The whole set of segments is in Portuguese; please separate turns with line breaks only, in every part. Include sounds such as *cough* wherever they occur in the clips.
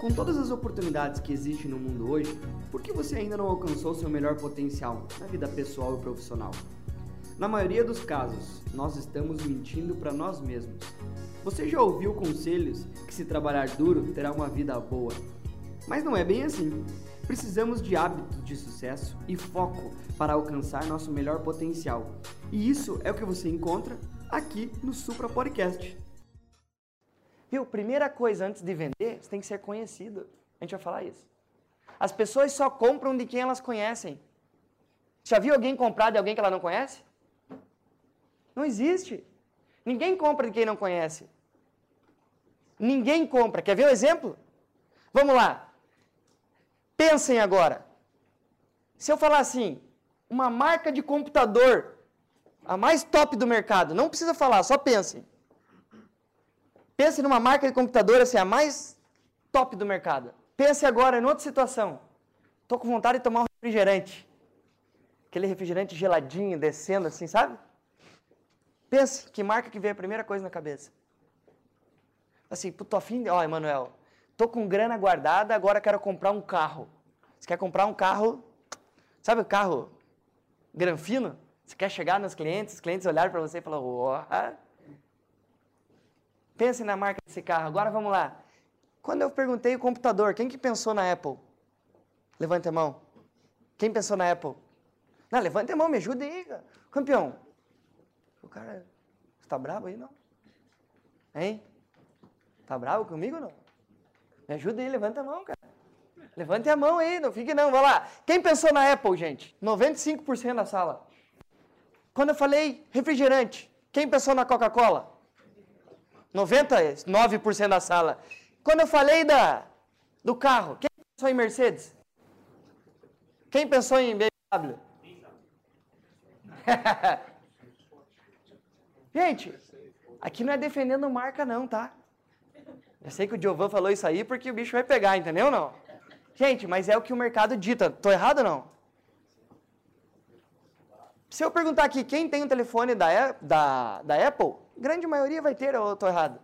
Com todas as oportunidades que existem no mundo hoje, por que você ainda não alcançou seu melhor potencial na vida pessoal e profissional? Na maioria dos casos, nós estamos mentindo para nós mesmos. Você já ouviu conselhos que se trabalhar duro terá uma vida boa? Mas não é bem assim. Precisamos de hábitos de sucesso e foco para alcançar nosso melhor potencial. E isso é o que você encontra aqui no Supra Podcast. Viu? Primeira coisa antes de vender, você tem que ser conhecido. A gente vai falar isso. As pessoas só compram de quem elas conhecem. Já viu alguém comprar de alguém que ela não conhece? Não existe. Ninguém compra de quem não conhece. Ninguém compra. Quer ver o exemplo? Vamos lá. Pensem agora. Se eu falar assim, uma marca de computador, a mais top do mercado, não precisa falar, só pensem. Pense numa marca de computador assim, a mais top do mercado. Pense agora em outra situação. Estou com vontade de tomar um refrigerante. Aquele refrigerante geladinho, descendo assim, sabe? Pense, que marca que veio a primeira coisa na cabeça? Assim, tô afim, ó, Emanuel, tô com grana guardada, agora quero comprar um carro. Você quer comprar um carro, sabe o carro granfino? Você quer chegar nos clientes, os clientes olharem para você e falar, ó, Pense na marca desse carro. Agora vamos lá. Quando eu perguntei o computador, quem que pensou na Apple? Levante a mão. Quem pensou na Apple? Não, levante a mão, me ajude aí, campeão. O cara, você tá bravo aí, não? Hein? Tá bravo comigo não? Me ajuda aí, levanta a mão, cara. Levante a mão aí, não fique não, vai lá. Quem pensou na Apple, gente? 95% da sala. Quando eu falei refrigerante, quem pensou na Coca-Cola? 99% da sala. Quando eu falei da, do carro, quem pensou em Mercedes? Quem pensou em BMW? *laughs* Gente, aqui não é defendendo marca não, tá? Eu sei que o Giovan falou isso aí porque o bicho vai pegar, entendeu não? Gente, mas é o que o mercado dita. Tô errado ou não? Se eu perguntar aqui quem tem um telefone da, da, da Apple, grande maioria vai ter, ou eu tô errado?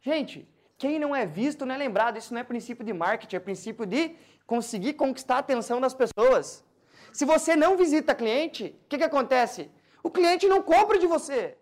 Gente, quem não é visto não é lembrado. Isso não é princípio de marketing, é princípio de conseguir conquistar a atenção das pessoas. Se você não visita cliente, o que, que acontece? O cliente não compra de você.